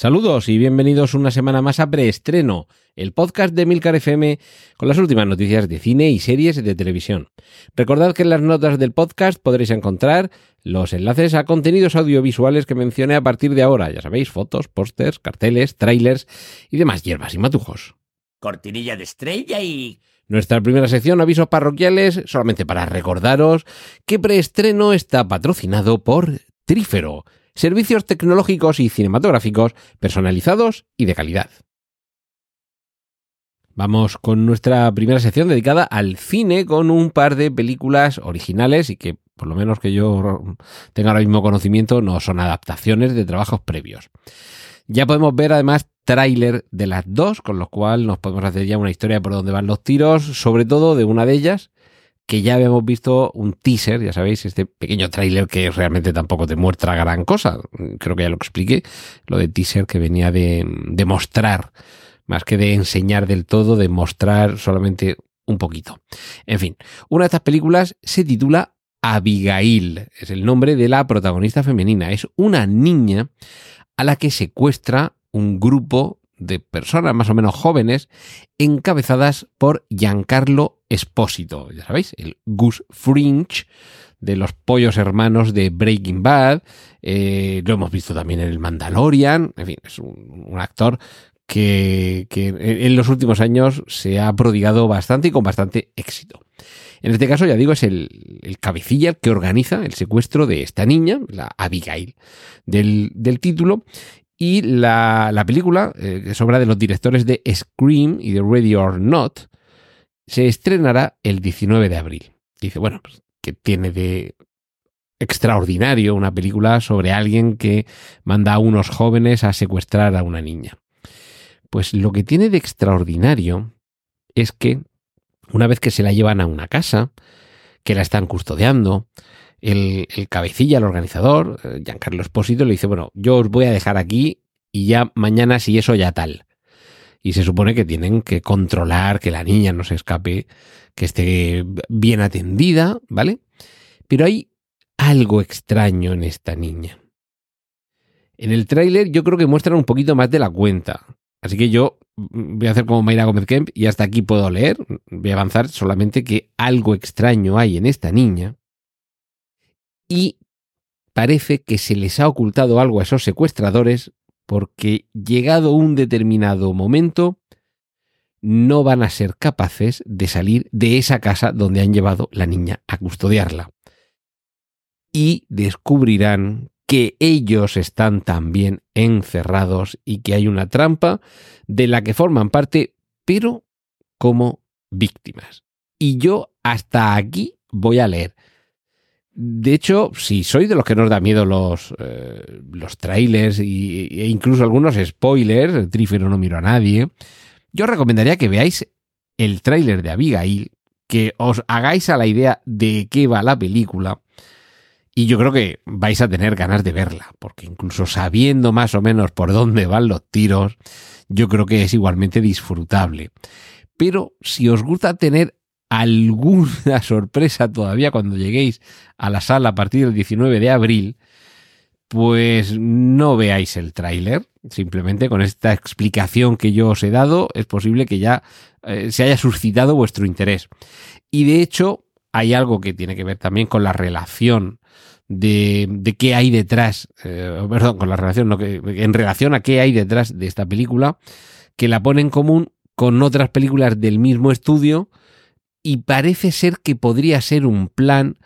Saludos y bienvenidos una semana más a Preestreno, el podcast de Milcar FM con las últimas noticias de cine y series de televisión. Recordad que en las notas del podcast podréis encontrar los enlaces a contenidos audiovisuales que mencioné a partir de ahora, ya sabéis, fotos, pósters, carteles, trailers y demás hierbas y matujos. Cortinilla de estrella y... Nuestra primera sección, avisos parroquiales, solamente para recordaros que Preestreno está patrocinado por Trífero servicios tecnológicos y cinematográficos personalizados y de calidad. Vamos con nuestra primera sección dedicada al cine con un par de películas originales y que por lo menos que yo tenga ahora mismo conocimiento no son adaptaciones de trabajos previos. Ya podemos ver además tráiler de las dos, con lo cual nos podemos hacer ya una historia por donde van los tiros, sobre todo de una de ellas, que ya habíamos visto un teaser, ya sabéis, este pequeño tráiler que realmente tampoco te muestra gran cosa. Creo que ya lo expliqué, lo de teaser que venía de, de mostrar, más que de enseñar del todo, de mostrar solamente un poquito. En fin, una de estas películas se titula Abigail, es el nombre de la protagonista femenina. Es una niña a la que secuestra un grupo de personas más o menos jóvenes encabezadas por Giancarlo Espósito, ya sabéis, el Gus Fringe de los pollos hermanos de Breaking Bad, eh, lo hemos visto también en el Mandalorian, en fin, es un, actor que, en los últimos años se ha prodigado bastante y con bastante éxito. En este caso, ya digo, es el, el cabecilla que organiza el secuestro de esta niña, la Abigail, del, del título, y la, la película, eh, que es obra de los directores de Scream y de Ready or Not, se estrenará el 19 de abril. Dice, bueno, pues, que tiene de extraordinario una película sobre alguien que manda a unos jóvenes a secuestrar a una niña. Pues lo que tiene de extraordinario es que una vez que se la llevan a una casa, que la están custodiando, el, cabecilla, el organizador, eh, Giancarlo Espósito, le dice, bueno, yo os voy a dejar aquí y ya mañana si eso ya tal. Y se supone que tienen que controlar que la niña no se escape, que esté bien atendida, ¿vale? Pero hay algo extraño en esta niña. En el tráiler yo creo que muestran un poquito más de la cuenta. Así que yo voy a hacer como Mayra Gómez Kemp y hasta aquí puedo leer. Voy a avanzar solamente que algo extraño hay en esta niña y parece que se les ha ocultado algo a esos secuestradores porque llegado un determinado momento no van a ser capaces de salir de esa casa donde han llevado la niña a custodiarla. Y descubrirán que ellos están también encerrados y que hay una trampa de la que forman parte, pero como víctimas. Y yo hasta aquí voy a leer. De hecho, si sois de los que nos da miedo los, eh, los trailers y, e incluso algunos spoilers, el trífero no miro a nadie, yo recomendaría que veáis el tráiler de Abigail, que os hagáis a la idea de qué va la película. Y yo creo que vais a tener ganas de verla, porque incluso sabiendo más o menos por dónde van los tiros, yo creo que es igualmente disfrutable. Pero si os gusta tener alguna sorpresa todavía cuando lleguéis a la sala a partir del 19 de abril, pues no veáis el tráiler. Simplemente con esta explicación que yo os he dado, es posible que ya eh, se haya suscitado vuestro interés. Y de hecho, hay algo que tiene que ver también con la relación de, de qué hay detrás, eh, perdón, con la relación, no, que, en relación a qué hay detrás de esta película, que la pone en común con otras películas del mismo estudio y parece ser que podría ser un plan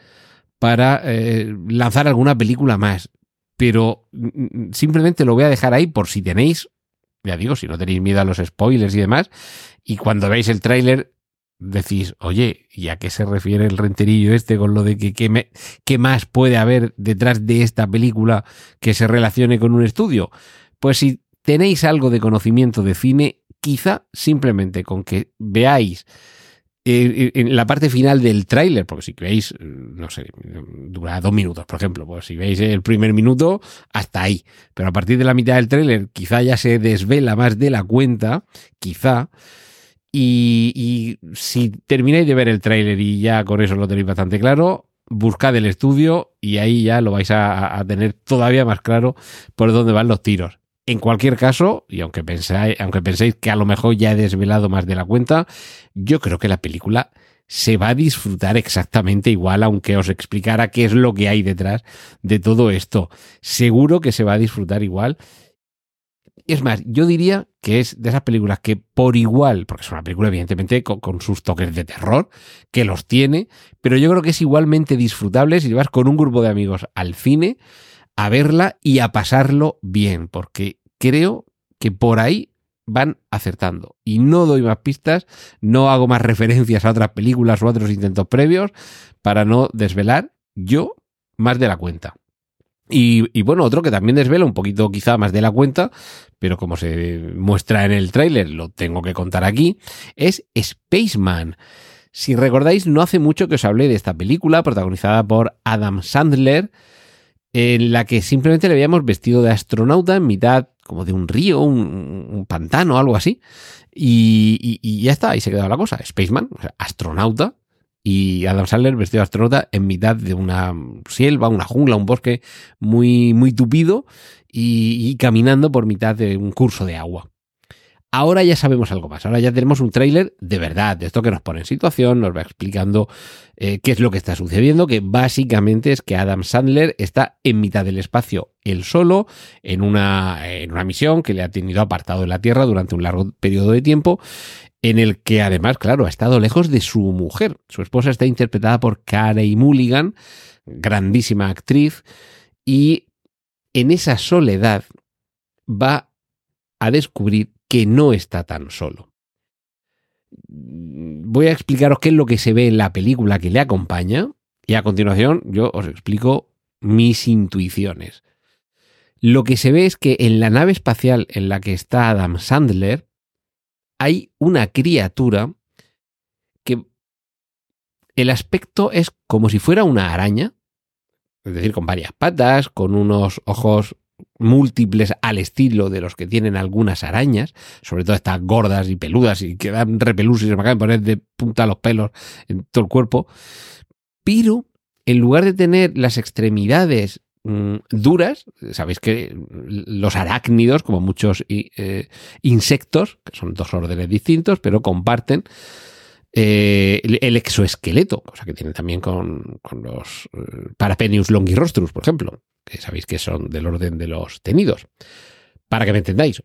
para eh, lanzar alguna película más. Pero mm, mm, simplemente lo voy a dejar ahí por si tenéis, ya digo, si no tenéis miedo a los spoilers y demás, y cuando veáis el tráiler decís, oye, ¿y a qué se refiere el renterillo este con lo de que qué más puede haber detrás de esta película que se relacione con un estudio? Pues si tenéis algo de conocimiento de cine, quizá simplemente con que veáis eh, en la parte final del tráiler, porque si veis, no sé, dura dos minutos, por ejemplo, pues si veis el primer minuto, hasta ahí. Pero a partir de la mitad del tráiler, quizá ya se desvela más de la cuenta, quizá. Y, y si termináis de ver el tráiler y ya con eso lo tenéis bastante claro, buscad el estudio y ahí ya lo vais a, a tener todavía más claro por dónde van los tiros. En cualquier caso, y aunque pensáis, aunque penséis que a lo mejor ya he desvelado más de la cuenta, yo creo que la película se va a disfrutar exactamente igual, aunque os explicara qué es lo que hay detrás de todo esto. Seguro que se va a disfrutar igual. Es más, yo diría que es de esas películas que por igual, porque es una película evidentemente con, con, sus toques de terror, que los tiene, pero yo creo que es igualmente disfrutable si vas con un grupo de amigos al cine a verla y a pasarlo bien, porque creo que por ahí van acertando. Y no doy más pistas, no hago más referencias a otras películas o a otros intentos previos para no desvelar yo más de la cuenta. Y, bueno, otro que también desvela un poquito quizá más de la cuenta, pero como se muestra en el tráiler, lo tengo que contar aquí, es Spaceman. Si recordáis, no hace mucho que os hablé de esta película protagonizada por Adam Sandler, en la que simplemente le habíamos vestido de astronauta en mitad como de un río, un, pantano, algo así. Y, ya está, ahí se quedaba la cosa. Spaceman, o sea, astronauta, y Adam Sandler vestido de astronauta en mitad de una selva, una jungla, un bosque muy, muy tupido y caminando por mitad de un curso de agua. Ahora ya sabemos algo más, ahora ya tenemos un tráiler de verdad, de esto que nos pone en situación, nos va explicando eh, qué es lo que está sucediendo, que básicamente es que Adam Sandler está en mitad del espacio, él solo, en una, en una misión que le ha tenido apartado de la Tierra durante un largo periodo de tiempo, en el que además, claro, ha estado lejos de su mujer. Su esposa está interpretada por Carey Mulligan, grandísima actriz, y en esa soledad va a descubrir que no está tan solo. Voy a explicaros qué es lo que se ve en la película que le acompaña y a continuación yo os explico mis intuiciones. Lo que se ve es que en la nave espacial en la que está Adam Sandler hay una criatura que el aspecto es como si fuera una araña, es decir, con varias patas, con unos ojos múltiples al estilo de los que tienen algunas arañas, sobre todo estas gordas y peludas y que dan repelús y se me acaban de poner de punta los pelos en todo el cuerpo, pero en lugar de tener las extremidades mmm, duras, sabéis que los arácnidos, como muchos eh, insectos, que son dos órdenes distintos, pero comparten eh, el exoesqueleto, cosa que tiene también con, con los eh, Parapenius longirostrus, por ejemplo, que sabéis que son del orden de los tenidos. Para que me entendáis,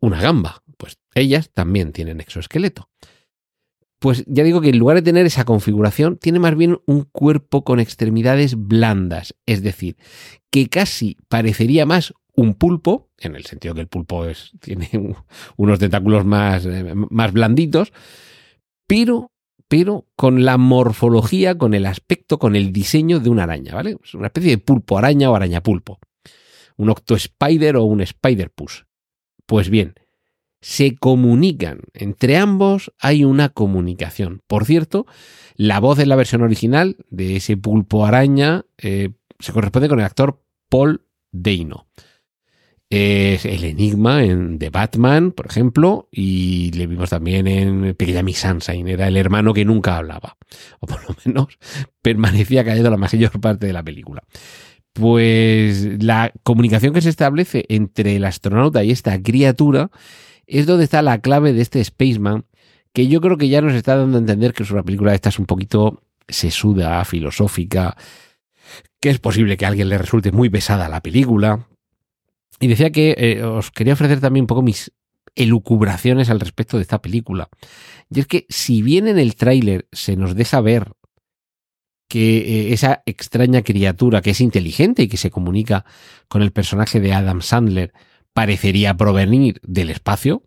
una gamba, pues ellas también tienen exoesqueleto. Pues ya digo que en lugar de tener esa configuración, tiene más bien un cuerpo con extremidades blandas, es decir, que casi parecería más un pulpo, en el sentido que el pulpo es, tiene unos tentáculos más, eh, más blanditos, pero, pero con la morfología, con el aspecto, con el diseño de una araña, ¿vale? Es una especie de pulpo araña o araña pulpo. Un octospider o un spider puss. Pues bien, se comunican. Entre ambos hay una comunicación. Por cierto, la voz en la versión original de ese pulpo araña eh, se corresponde con el actor Paul Dano es el enigma en The Batman, por ejemplo, y le vimos también en Pequeña Miss Sunshine, era el hermano que nunca hablaba, o por lo menos permanecía callado la mayor parte de la película. Pues la comunicación que se establece entre el astronauta y esta criatura es donde está la clave de este Spaceman, que yo creo que ya nos está dando a entender que es una película de estas un poquito sesuda, filosófica, que es posible que a alguien le resulte muy pesada la película, y decía que eh, os quería ofrecer también un poco mis elucubraciones al respecto de esta película. Y es que si bien en el tráiler se nos deja ver que eh, esa extraña criatura que es inteligente y que se comunica con el personaje de Adam Sandler parecería provenir del espacio,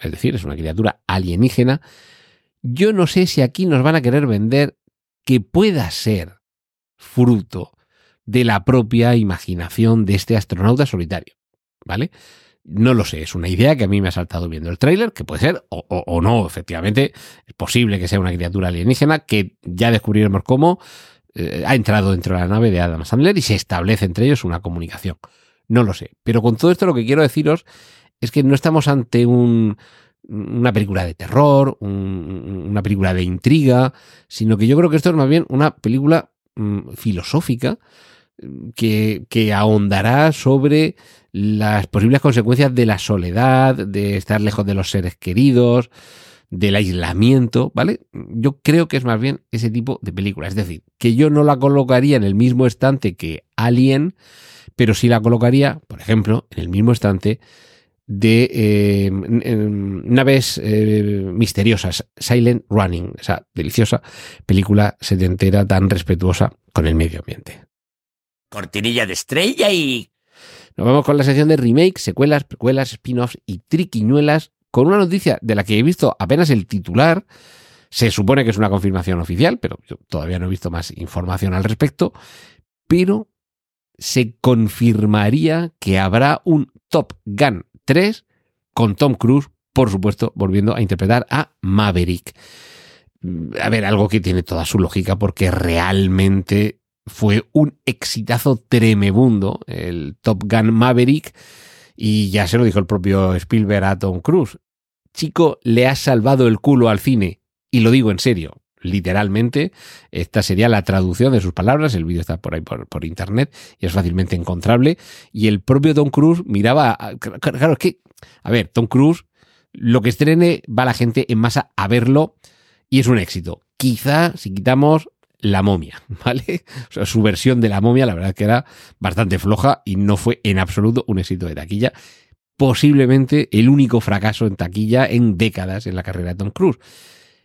es decir, es una criatura alienígena, yo no sé si aquí nos van a querer vender que pueda ser fruto de la propia imaginación de este astronauta solitario. ¿Vale? No lo sé, es una idea que a mí me ha saltado viendo el tráiler, que puede ser o, o- no, efectivamente. Es posible que sea una criatura alienígena que ya descubriremos cómo eh, ha entrado dentro de la nave de Adam Sandler y se establece entre ellos una comunicación. No lo sé. Pero con todo esto lo que quiero deciros es que no estamos ante un, una película de terror, un- una película de intriga, sino que yo creo que esto es más bien una película mm, filosófica que, ahondará sobre las posibles consecuencias de la soledad, de estar lejos de los seres queridos, del aislamiento, ¿vale? Yo creo que es más bien ese tipo de película. Es decir, que yo no la colocaría en el mismo estante que Alien, pero sí la colocaría, por ejemplo, en el mismo estante de eh, n- naves eh, misteriosas, Silent Running, esa deliciosa película setentera tan respetuosa con el medio ambiente. Cortinilla de estrella y... Nos vamos con la sección de remakes, secuelas, precuelas, spin-offs y triquiñuelas, con una noticia de la que he visto apenas el titular. Se supone que es una confirmación oficial, pero yo todavía no he visto más información al respecto. Pero se confirmaría que habrá un Top Gun 3 con Tom Cruise, por supuesto, volviendo a interpretar a Maverick. A ver, algo que tiene toda su lógica porque realmente fue un exitazo tremebundo el Top Gun Maverick y ya se lo dijo el propio Spielberg a Tom Cruise. Chico, le has salvado el culo al cine y lo digo en serio, literalmente. Esta sería la traducción de sus palabras. El vídeo está por ahí por, por internet y es fácilmente encontrable. Y el propio Tom Cruise miraba. a- Claro, es que, a ver, Tom Cruise, lo que estrene va la gente en masa a verlo y es un éxito. Quizá si quitamos la momia, ¿vale? O sea, su versión de la momia, la verdad que era bastante floja y no fue en absoluto un éxito de taquilla. Posiblemente el único fracaso en taquilla en décadas en la carrera de Tom Cruise.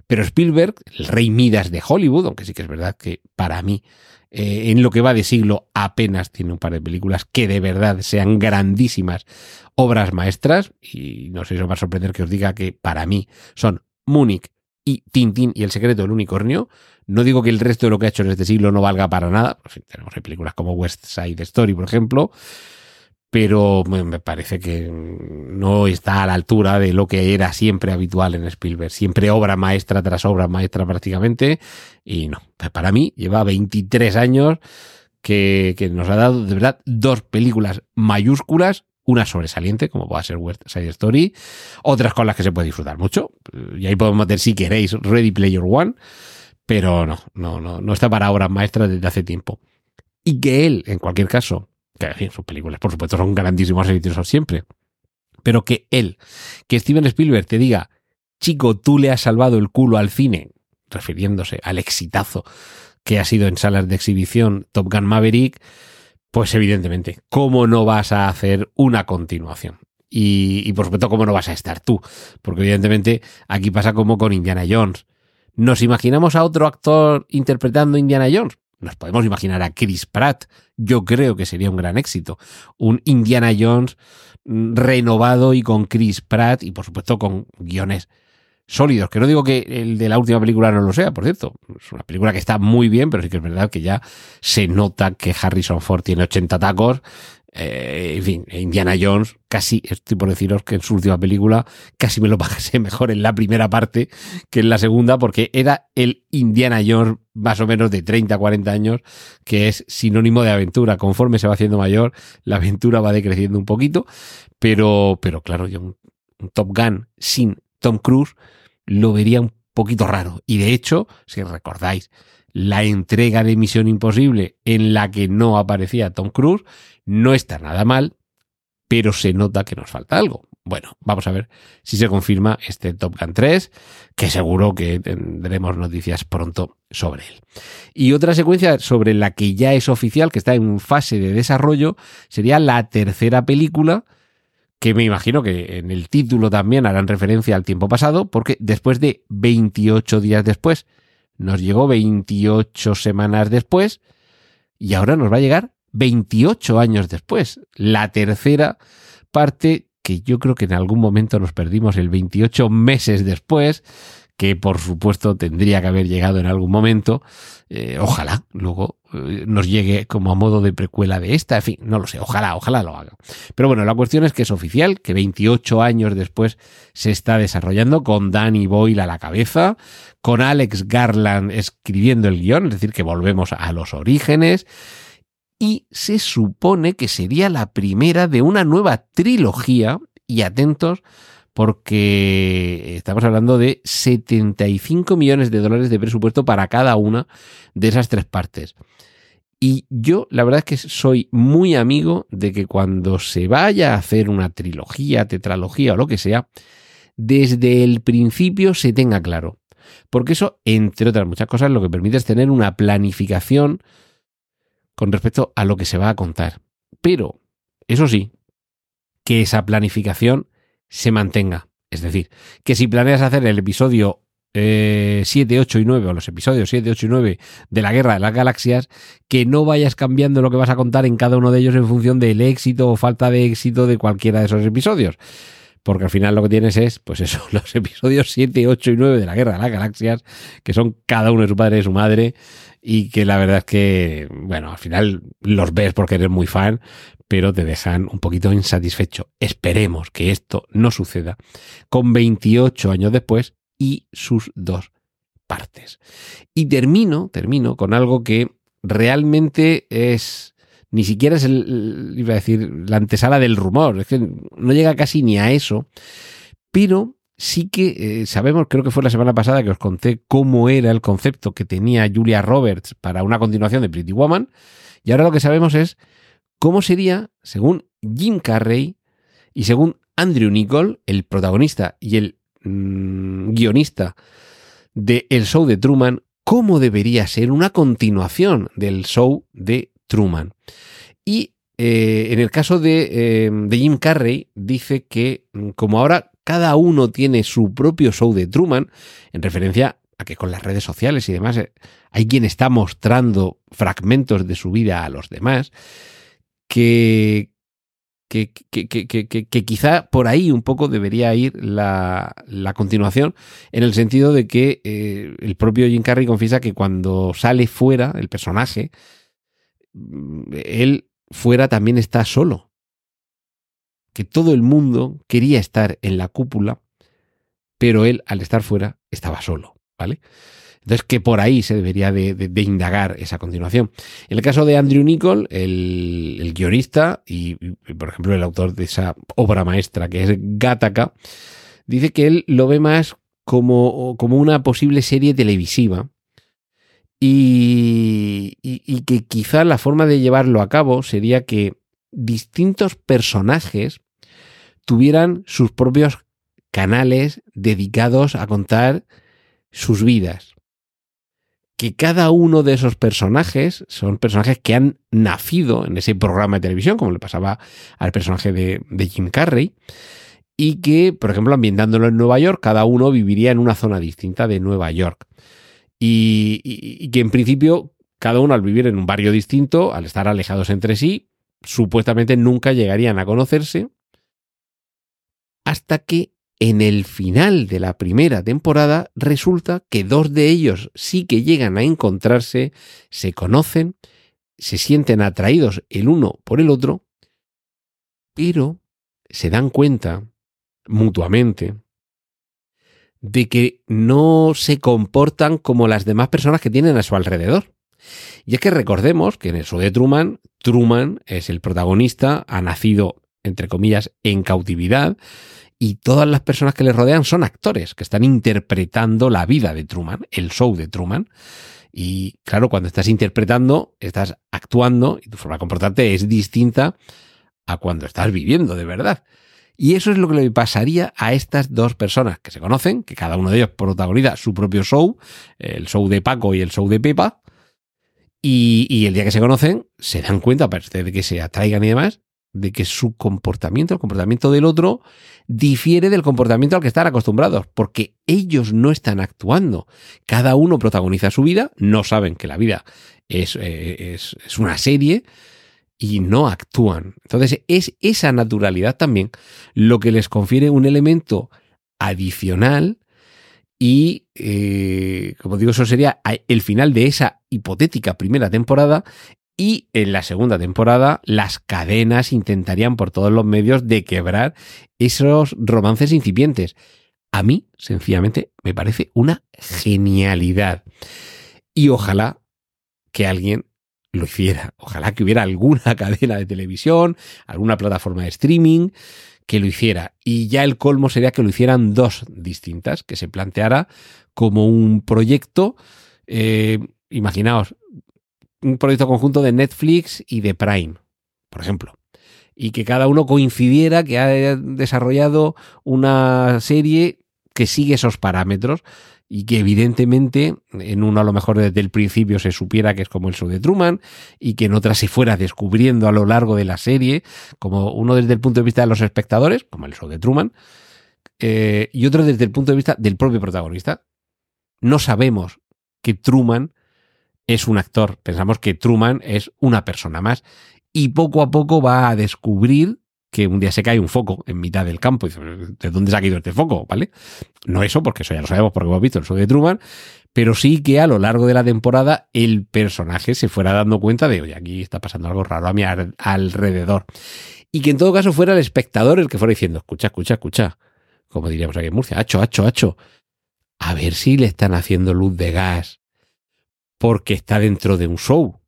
Pero Spielberg, el rey Midas de Hollywood, aunque sí que es verdad que para mí, eh, en lo que va de siglo, apenas tiene un par de películas que de verdad sean grandísimas obras maestras. Y no sé si os va a sorprender que os diga que para mí son Múnich y Tintín y El secreto del unicornio. No digo que el resto de lo que ha hecho en este siglo no valga para nada. Pues tenemos películas como West Side Story, por ejemplo. Pero me parece que no está a la altura de lo que era siempre habitual en Spielberg. Siempre obra maestra tras obra maestra prácticamente. Y no, para mí lleva 23 años que, que nos ha dado de verdad dos películas mayúsculas. Una sobresaliente, como va a ser West Side Story. Otras con las que se puede disfrutar mucho. Y ahí podemos meter, si queréis, Ready Player One pero no, no, no, no está para obras maestras desde hace tiempo. Y que él, en cualquier caso, que sus películas, por supuesto, son grandísimos exitosos siempre, pero que él, que Steven Spielberg te diga, chico, tú le has salvado el culo al cine, refiriéndose al exitazo que ha sido en salas de exhibición Top Gun Maverick, pues evidentemente, ¿cómo no vas a hacer una continuación? Y, por supuesto, ¿cómo no vas a estar tú? Porque evidentemente aquí pasa como con Indiana Jones. ¿Nos imaginamos a otro actor interpretando Indiana Jones? Nos podemos imaginar a Chris Pratt. Yo creo que sería un gran éxito. Un Indiana Jones mm, renovado y con Chris Pratt y por supuesto con guiones sólidos. Que no digo que el de la última película no lo sea, por cierto. Es una película que está muy bien, pero sí que es verdad que ya se nota que Harrison Ford tiene 80 tacos. Eh, en fin, Indiana Jones, casi estoy por deciros que en su última película casi me lo pasé mejor en la primera parte que en la segunda, porque era el Indiana Jones más o menos de 30, 40 años, que es sinónimo de aventura. Conforme se va haciendo mayor, la aventura va decreciendo un poquito, pero, pero claro, yo un, un Top Gun sin Tom Cruise lo vería un poquito raro. Y de hecho, si recordáis, la entrega de Misión Imposible en la que no aparecía Tom Cruise no está nada mal, pero se nota que nos falta algo. Bueno, vamos a ver si se confirma este Top Gun 3, que seguro que tendremos noticias pronto sobre él. Y otra secuencia sobre la que ya es oficial, que está en fase de desarrollo, sería la tercera película, que me imagino que en el título también harán referencia al tiempo pasado, porque después de 28 días después, nos llegó 28 semanas después, y ahora nos va a llegar 28 años después. La tercera parte que yo creo que en algún momento nos perdimos el 28 meses después, que por supuesto tendría que haber llegado en algún momento. Eh, ojalá luego eh, nos llegue como a modo de precuela de esta. En fin, no lo sé, ojalá, ojalá lo haga. Pero bueno, la cuestión es que es oficial, que 28 años después se está desarrollando con Danny Boyle a la cabeza, con Alex Garland escribiendo el guion, es decir, que volvemos a los orígenes. Y se supone que sería la primera de una nueva trilogía, y atentos, porque estamos hablando de 75 millones de dólares de presupuesto para cada una de esas tres partes. Y yo la verdad es que soy muy amigo de que cuando se vaya a hacer una trilogía, tetralogía o lo que sea, desde el principio se tenga claro. Porque eso, entre otras muchas cosas, lo que permite es tener una planificación con respecto a lo que se va a contar. Pero, eso sí, que esa planificación se mantenga. Es decir, que si planeas hacer el episodio 7, eh, 8 y 9, o los episodios 7, 8 y 9 de la Guerra de las Galaxias, que no vayas cambiando lo que vas a contar en cada uno de ellos en función del éxito o falta de éxito de cualquiera de esos episodios. Porque al final lo que tienes es, pues eso, los episodios 7, 8 y 9 de la Guerra de las Galaxias, que son cada uno de su padre y su madre, y que la verdad es que, bueno, al final los ves porque eres muy fan, pero te dejan un poquito insatisfecho. Esperemos que esto no suceda con 28 años después y sus dos partes. Y termino, termino con algo que realmente es ni siquiera es el, iba a decir, la antesala del rumor, es que no llega casi ni a eso, pero sí que eh, sabemos, creo que fue la semana pasada que os conté cómo era el concepto que tenía Julia Roberts para una continuación de Pretty Woman, y ahora lo que sabemos es cómo sería, según Jim Carrey y según Andrew Nichol, el protagonista y el mm, guionista de El Show de Truman, cómo debería ser una continuación del show de Truman. Y eh, en el caso de, em, de, Jim Carrey, dice que mm, como ahora cada uno tiene su propio show de Truman, en referencia a que con las redes sociales y demás eh, hay quien está mostrando fragmentos de su vida a los demás, que, que, que, quizá por ahí un poco debería ir la, continuación, en el sentido de que eh, el propio Jim Carrey confiesa que cuando sale fuera el personaje, mm, él fuera también está solo. Que todo el mundo quería estar en la cúpula, pero él al estar fuera estaba solo, ¿vale? Entonces, que por ahí se debería de, indagar esa continuación. En el caso de Andrew Nichol, el, guionista y, por ejemplo, el autor de esa obra maestra que es Gattaca, dice que él lo ve más como, como una posible serie televisiva y, que quizá la forma de llevarlo a cabo sería que distintos personajes tuvieran sus propios canales dedicados a contar sus vidas que cada uno de esos personajes son personajes que han nacido en ese programa de televisión, como le pasaba al personaje de, Jim Carrey, y que, por ejemplo, ambientándolo en Nueva York, cada uno viviría en una zona distinta de Nueva York. Y, que en principio, cada uno al vivir en un barrio distinto, al estar alejados entre sí, supuestamente nunca llegarían a conocerse, hasta que en el final de la primera temporada resulta que dos de ellos sí que llegan a encontrarse, se conocen, se sienten atraídos el uno por el otro, pero se dan cuenta mutuamente de que no se comportan como las demás personas que tienen a su alrededor. Y es que recordemos que en el show de Truman, Truman es el protagonista, ha nacido, entre comillas, en cautividad, y todas las personas que le rodean son actores que están interpretando la vida de Truman, el show de Truman. Y claro, cuando estás interpretando, estás actuando y tu forma de comportarte es distinta a cuando estás viviendo de verdad. Y eso es lo que le pasaría a estas dos personas que se conocen, que cada uno de ellos protagoniza su propio show, el show de Paco y el show de Pepa. Y, y el día que se conocen, se dan cuenta, aparte de que se atraigan y demás, de que su comportamiento, el comportamiento del otro, difiere del comportamiento al que están acostumbrados, porque ellos no están actuando. Cada uno protagoniza su vida, no saben que la vida es, eh, es, una serie y no actúan. Entonces es esa naturalidad también lo que les confiere un elemento adicional Y, eh, como digo, eso sería el final de esa hipotética primera temporada. Y en la segunda temporada, las cadenas intentarían por todos los medios de quebrar esos romances incipientes. A mí, sencillamente, me parece una genialidad. Y ojalá que alguien lo hiciera. Ojalá que hubiera alguna cadena de televisión, alguna plataforma de streaming que lo hiciera. Y ya el colmo sería que lo hicieran dos distintas, que se planteara como un proyecto, eh, imaginaos, un proyecto conjunto de Netflix y de Prime, por ejemplo. Y que cada uno coincidiera que ha desarrollado una serie que sigue esos parámetros y que evidentemente en uno a lo mejor desde el principio se supiera que es como el show de Truman y que en otra se fuera descubriendo a lo largo de la serie, como uno desde el punto de vista de los espectadores, como el show de Truman, eh, y otro desde el punto de vista del propio protagonista. No sabemos que Truman es un actor, pensamos que Truman es una persona más y poco a poco va a descubrir que un día se cae un foco en mitad del campo. Y ¿de dónde se ha caído este foco? ¿Vale? No eso, porque eso ya lo sabemos porque hemos visto el show de Truman, pero sí que a lo largo de la temporada el personaje se fuera dando cuenta de, oye, aquí está pasando algo raro a mi alrededor. Y que en todo caso fuera el espectador el que fuera diciendo, escucha, escucha, escucha, como diríamos aquí en Murcia, hacho, hacho, hacho, a ver si le están haciendo luz de gas porque está dentro de un show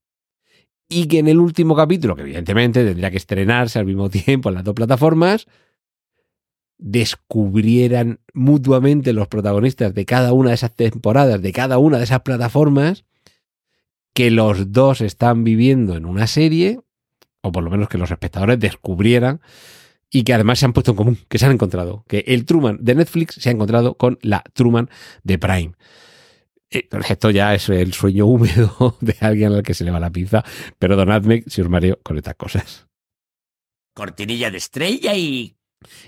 y que en el último capítulo, que evidentemente tendría que estrenarse al mismo tiempo en las dos plataformas, descubrieran mutuamente los protagonistas de cada una de esas temporadas, de cada una de esas plataformas, que los dos están viviendo en una serie, o por lo menos que los espectadores descubrieran, y que además se han puesto en común, que se han encontrado, que el Truman de Netflix se ha encontrado con la Truman de Prime. Eh, esto ya es el sueño húmedo de alguien al que se le va la pinza. Perdonadme si os mareo con estas cosas. Cortinilla de estrella y...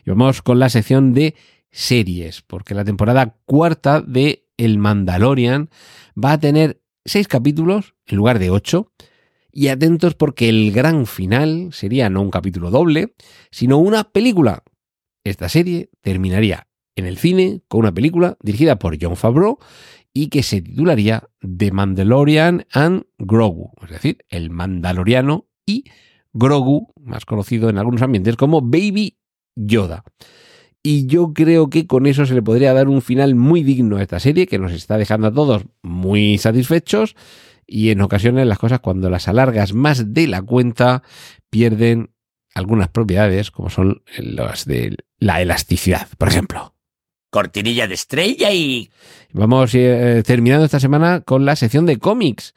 Y vamos con la sección de series, porque la temporada cuarta de El Mandalorian va a tener seis capítulos en lugar de ocho. Y atentos porque el gran final sería no un capítulo doble, sino una película. Esta serie terminaría en el cine con una película dirigida por John Favreau y que se titularía The Mandalorian and Grogu, es decir, el Mandaloriano y Grogu, más conocido en algunos ambientes como Baby Yoda. Y yo creo que con eso se le podría dar un final muy digno a esta serie, que nos está dejando a todos muy satisfechos. Y en ocasiones las cosas cuando las alargas más de la cuenta pierden algunas propiedades, como son las de la elasticidad, por ejemplo cortinilla de estrella y... Vamos eh, terminando esta semana con la sección de cómics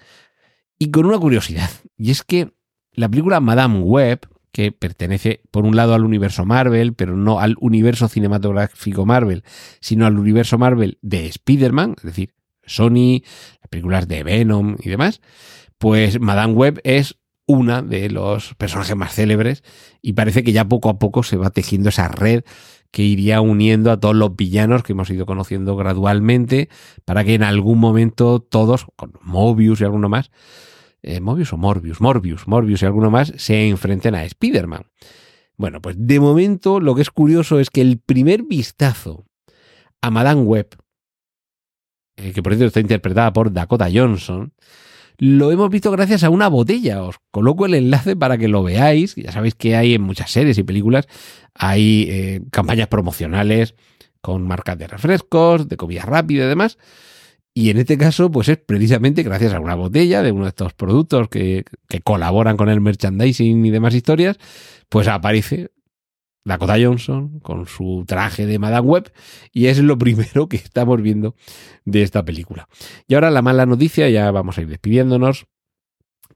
y con una curiosidad. Y es que la película Madame Web, que pertenece por un lado al universo Marvel, pero no al universo cinematográfico Marvel, sino al universo Marvel de Spider-Man, es decir, Sony, las películas de Venom y demás, pues Madame Web es una de los personajes más célebres y parece que ya poco a poco se va tejiendo esa red que iría uniendo a todos los villanos que hemos ido conociendo gradualmente para que en algún momento todos, con Mobius y alguno más, eh, Mobius o Morbius, Morbius, Morbius y alguno más, se enfrenten a Spider-Man. Bueno, pues de momento lo que es curioso es que el primer vistazo a Madame Web, eh, que por cierto está interpretada por Dakota Johnson, lo hemos visto gracias a una botella. Os coloco el enlace para que lo veáis. Ya sabéis que hay en muchas series y películas, hay eh, campañas promocionales con marcas de refrescos, de comida rápida y demás. Y en este caso, pues es precisamente gracias a una botella de uno de estos productos que, que colaboran con el merchandising y demás historias, pues aparece Dakota Johnson con su traje de Madame Web y es lo primero que estamos viendo de esta película. Y ahora la mala noticia, ya vamos a ir despidiéndonos.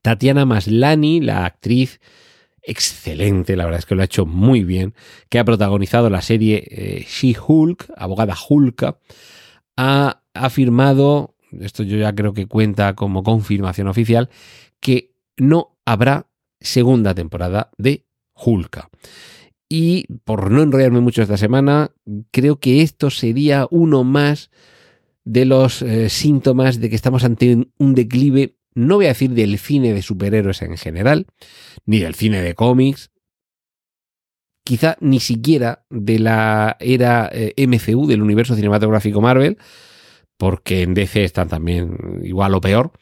Tatiana Maslani, la actriz excelente, la verdad es que lo ha hecho muy bien, que ha protagonizado la serie eh, She-Hulk, abogada Hulka, ha afirmado, esto yo ya creo que cuenta como confirmación oficial, que no habrá segunda temporada de Hulka. Y por no enrollarme mucho esta semana, creo que esto sería uno más de los eh, síntomas de que estamos ante un declive, no voy a decir del cine de superhéroes en general, ni del cine de cómics, quizá ni siquiera de la era eh, MCU, del universo cinematográfico Marvel, porque en DC están también igual o peor.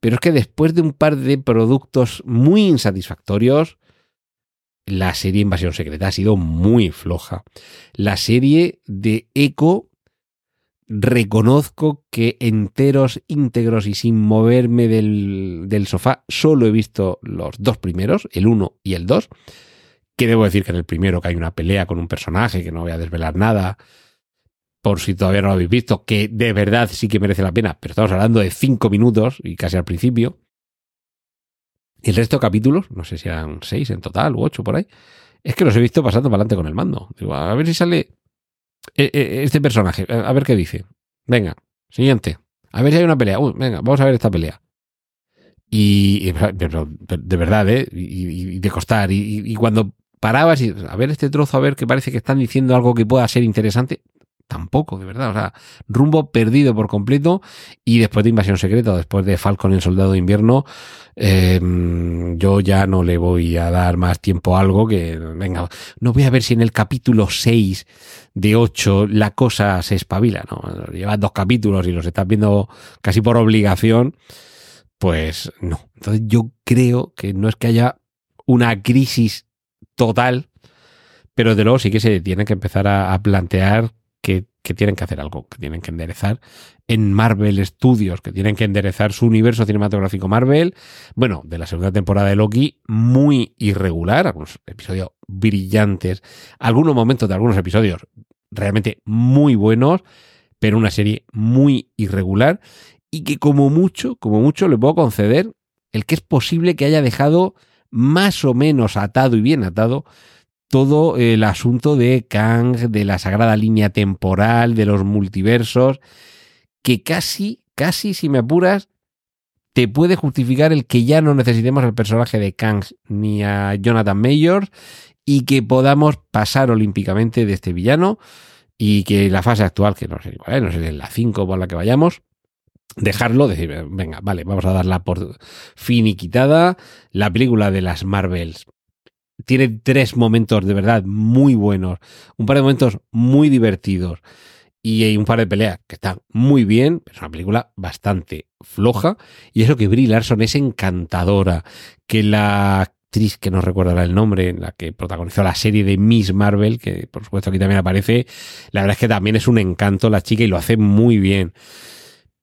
Pero es que después de un par de productos muy insatisfactorios, la serie Invasión Secreta ha sido muy floja. La serie de Echo, reconozco que enteros, íntegros y sin moverme del, del sofá, solo he visto los dos primeros, el 1 y el 2. Que debo decir que en el primero que hay una pelea con un personaje, que no voy a desvelar nada, por si todavía no lo habéis visto, que de verdad sí que merece la pena, pero estamos hablando de cinco minutos y casi al principio. Y el resto de capítulos, no sé si eran seis en total u ocho por ahí, es que los he visto pasando para adelante con el mando. Digo, a ver si sale eh, eh, este personaje, a ver qué dice. Venga, siguiente. A ver si hay una pelea. Venga, vamos a ver esta pelea. Y, de verdad, ¿eh? Y, de costar. Y, y, cuando parabas y a ver este trozo, a ver que parece que están diciendo algo que pueda ser interesante, tampoco, de verdad. O sea, rumbo perdido por completo. Y después de Invasión Secreta, después de Falcon el Soldado de Invierno, eh, yo ya no le voy a dar más tiempo a algo que, venga, no voy a ver si en el capítulo 6 de 8 la cosa se espabila, ¿no? Llevas dos capítulos y los estás viendo casi por obligación. Pues no. Entonces yo creo que no es que haya una crisis total, pero de luego sí que se tiene que empezar a, a plantear que, tienen que hacer algo, que tienen que enderezar en Marvel Studios, que tienen que enderezar su universo cinematográfico Marvel. Bueno, de la segunda temporada de Loki, muy irregular, algunos episodios brillantes, algunos momentos de algunos episodios realmente muy buenos, pero una serie muy irregular y que como mucho, como mucho le puedo conceder el que es posible que haya dejado más o menos atado y bien atado todo el asunto de Kang, de la sagrada línea temporal, de los multiversos, que casi, casi, si me apuras, te puede justificar el que ya no necesitemos al personaje de Kang ni a Jonathan Mayors y que podamos pasar olímpicamente de este villano y que la fase actual, que no sé cuál no sé, la 5 por la que vayamos, dejarlo, decir, venga, vale, vamos a darla por finiquitada. La película de las Marvels tiene tres momentos de verdad muy buenos, un par de momentos muy divertidos y hay un par de peleas que están muy bien, es una película bastante floja. Y eso que Brie Larson es encantadora, que la actriz que no recordará el nombre, la que protagonizó la serie de Miss Marvel, que por supuesto aquí también aparece, la verdad es que también es un encanto la chica y lo hace muy bien.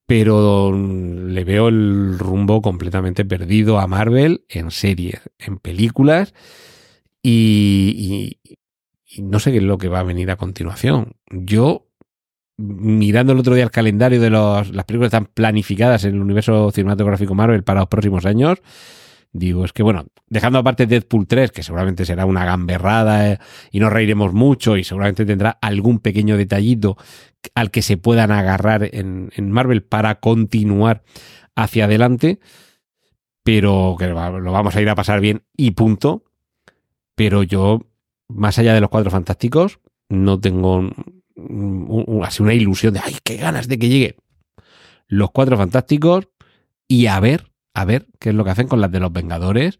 Pero le veo el rumbo completamente perdido a Marvel en series, en películas y, y, no sé qué es lo que va a venir a continuación. Yo, mirando el otro día el calendario de los, las películas están planificadas en el universo cinematográfico Marvel para los próximos años, digo, es que bueno, dejando aparte Deadpool 3, que seguramente será una gamberrada eh, y nos reiremos mucho y seguramente tendrá algún pequeño detallito al que se puedan agarrar en, en Marvel para continuar hacia adelante, pero que lo vamos a ir a pasar bien y punto pero yo, más allá de los cuatro fantásticos, no tengo así una ilusión de, ay, qué ganas de que llegue. Los cuatro fantásticos y a ver, a ver qué es lo que hacen con las de los Vengadores,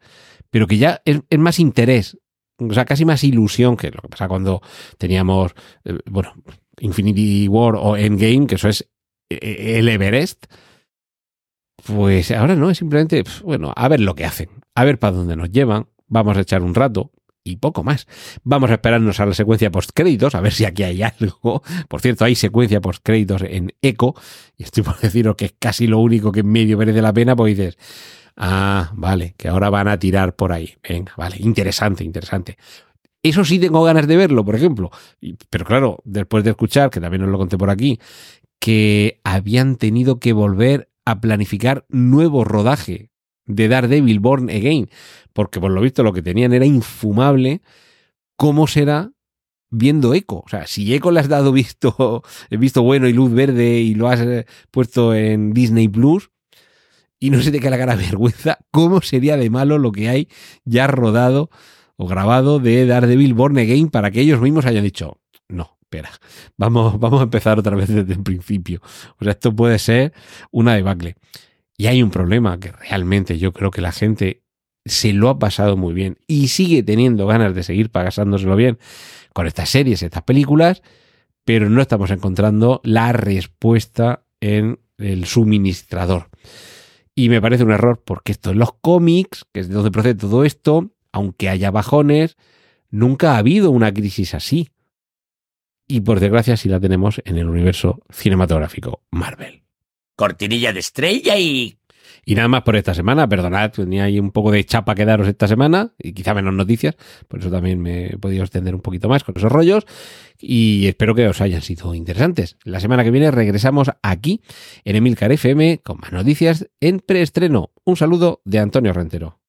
pero que ya es, más interés, o sea, casi más ilusión que lo que pasa cuando teníamos, eh, bueno, Infinity War o Endgame, que eso es eh, el Everest. Pues ahora no, es simplemente, bueno, a ver lo que hacen, a ver para dónde nos llevan, vamos a echar un rato, y poco más. Vamos a esperarnos a la secuencia post-créditos, a ver si aquí hay algo. Por cierto, hay secuencia post-créditos en Echo, y estoy por deciros que es casi lo único que en medio merece la pena, pues dices, ah, vale, que ahora van a tirar por ahí. Venga, vale, interesante, interesante. Eso sí tengo ganas de verlo, por ejemplo. Pero claro, después de escuchar, que también os lo conté por aquí, que habían tenido que volver a planificar nuevo rodaje de Daredevil Born Again, porque por lo visto lo que tenían era infumable. ¿Cómo será viendo Eco? O sea, si Eco le has dado visto, visto bueno y luz verde y lo has eh, puesto en Disney Plus y no se te cae la cara vergüenza, ¿cómo sería de malo lo que hay ya rodado o grabado de Daredevil Born Again para que ellos mismos hayan dicho, no, espera, vamos, vamos a empezar otra vez desde el principio. O sea, esto puede ser una debacle. Y hay un problema que realmente yo creo que la gente se lo ha pasado muy bien y sigue teniendo ganas de seguir pasándoselo bien con estas series, estas películas, pero no estamos encontrando la respuesta en el suministrador. Y me parece un error porque esto en los cómics, que es de donde procede todo esto, aunque haya bajones, nunca ha habido una crisis así. Y por desgracia sí la tenemos en el universo cinematográfico Marvel. Cortinilla de estrella y... Y nada más por esta semana, perdonad, tenía ahí un poco de chapa que daros esta semana y quizá menos noticias, por eso también me he podido extender un poquito más con esos rollos y espero que os hayan sido interesantes. La semana que viene regresamos aquí en Emilcar FM con más noticias en preestreno. Un saludo de Antonio Rentero.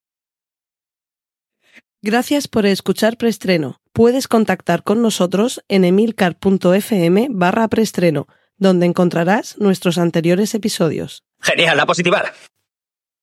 Gracias por escuchar Preestreno. Puedes contactar con nosotros en emilcar.fm barra preestreno, donde encontrarás nuestros anteriores episodios. Genial, a positivar.